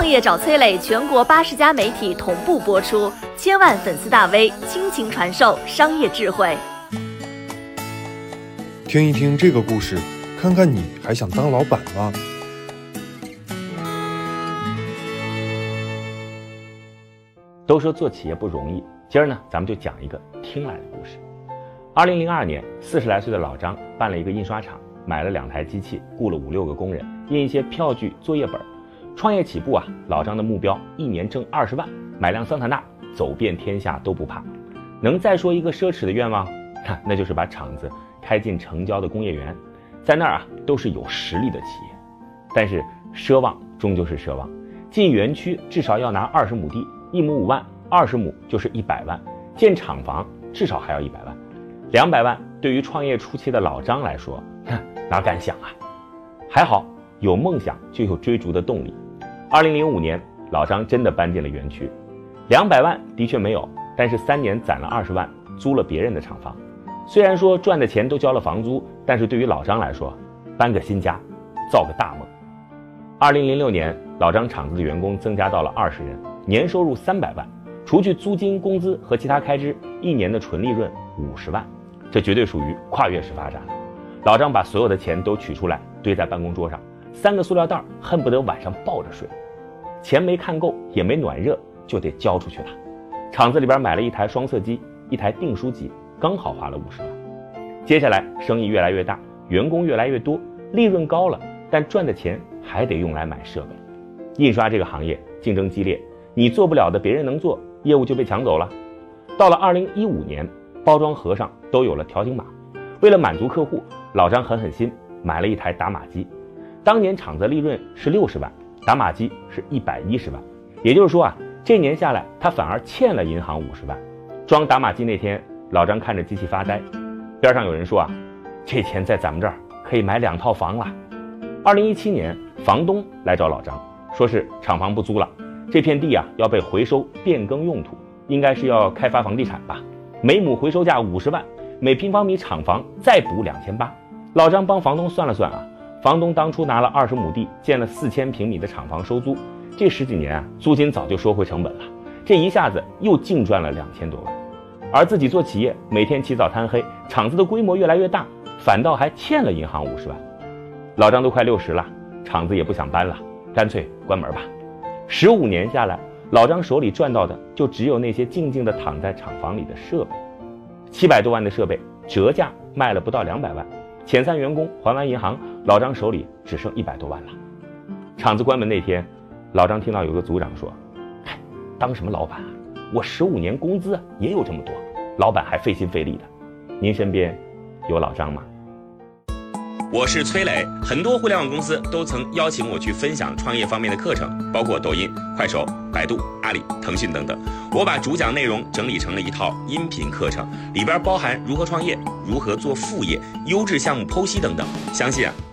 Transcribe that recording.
创业找崔磊，全国八十家媒体同步播出，千万粉丝大 V 倾情传授商业智慧。听一听这个故事，看看你还想当老板吗？都说做企业不容易，今儿呢，咱们就讲一个听来的故事。二零零二年，四十来岁的老张办了一个印刷厂，买了两台机器，雇了五六个工人，印一些票据、作业本。创业起步啊，老张的目标一年挣二十万，买辆桑塔纳，走遍天下都不怕。能再说一个奢侈的愿望？那就是把厂子开进城郊的工业园，在那儿啊，都是有实力的企业。但是奢望终究是奢望，进园区至少要拿二十亩地。一亩五万，二十亩就是一百万。建厂房至少还要一百万，两百万对于创业初期的老张来说，哪敢想啊？还好有梦想就有追逐的动力。二零零五年，老张真的搬进了园区，两百万的确没有，但是三年攒了二十万，租了别人的厂房。虽然说赚的钱都交了房租，但是对于老张来说，搬个新家，造个大梦。二零零六年，老张厂子的员工增加到了二十人。年收入三百万，除去租金、工资和其他开支，一年的纯利润五十万，这绝对属于跨越式发展。老张把所有的钱都取出来堆在办公桌上，三个塑料袋恨不得晚上抱着睡。钱没看够，也没暖热，就得交出去了。厂子里边买了一台双色机，一台订书机，刚好花了五十万。接下来生意越来越大，员工越来越多，利润高了，但赚的钱还得用来买设备。印刷这个行业竞争激烈。你做不了的，别人能做，业务就被抢走了。到了二零一五年，包装盒上都有了条形码。为了满足客户，老张狠狠心买了一台打码机。当年厂子利润是六十万，打码机是一百一十万，也就是说啊，这年下来他反而欠了银行五十万。装打码机那天，老张看着机器发呆。边上有人说啊，这钱在咱们这儿可以买两套房了。二零一七年，房东来找老张，说是厂房不租了。这片地啊要被回收变更用途，应该是要开发房地产吧？每亩回收价五十万，每平方米厂房再补两千八。老张帮房东算了算啊，房东当初拿了二十亩地建了四千平米的厂房收租，这十几年啊租金早就收回成本了，这一下子又净赚了两千多万。而自己做企业，每天起早贪黑，厂子的规模越来越大，反倒还欠了银行五十万。老张都快六十了，厂子也不想搬了，干脆关门吧。十五年下来，老张手里赚到的就只有那些静静地躺在厂房里的设备，七百多万的设备折价卖了不到两百万，遣散员工还完银行，老张手里只剩一百多万了。厂子关门那天，老张听到有个组长说：“哎，当什么老板啊？我十五年工资也有这么多，老板还费心费力的。您身边有老张吗？”我是崔磊，很多互联网公司都曾邀请我去分享创业方面的课程，包括抖音、快手、百度、阿里、腾讯等等。我把主讲内容整理成了一套音频课程，里边包含如何创业、如何做副业、优质项目剖析等等，相信啊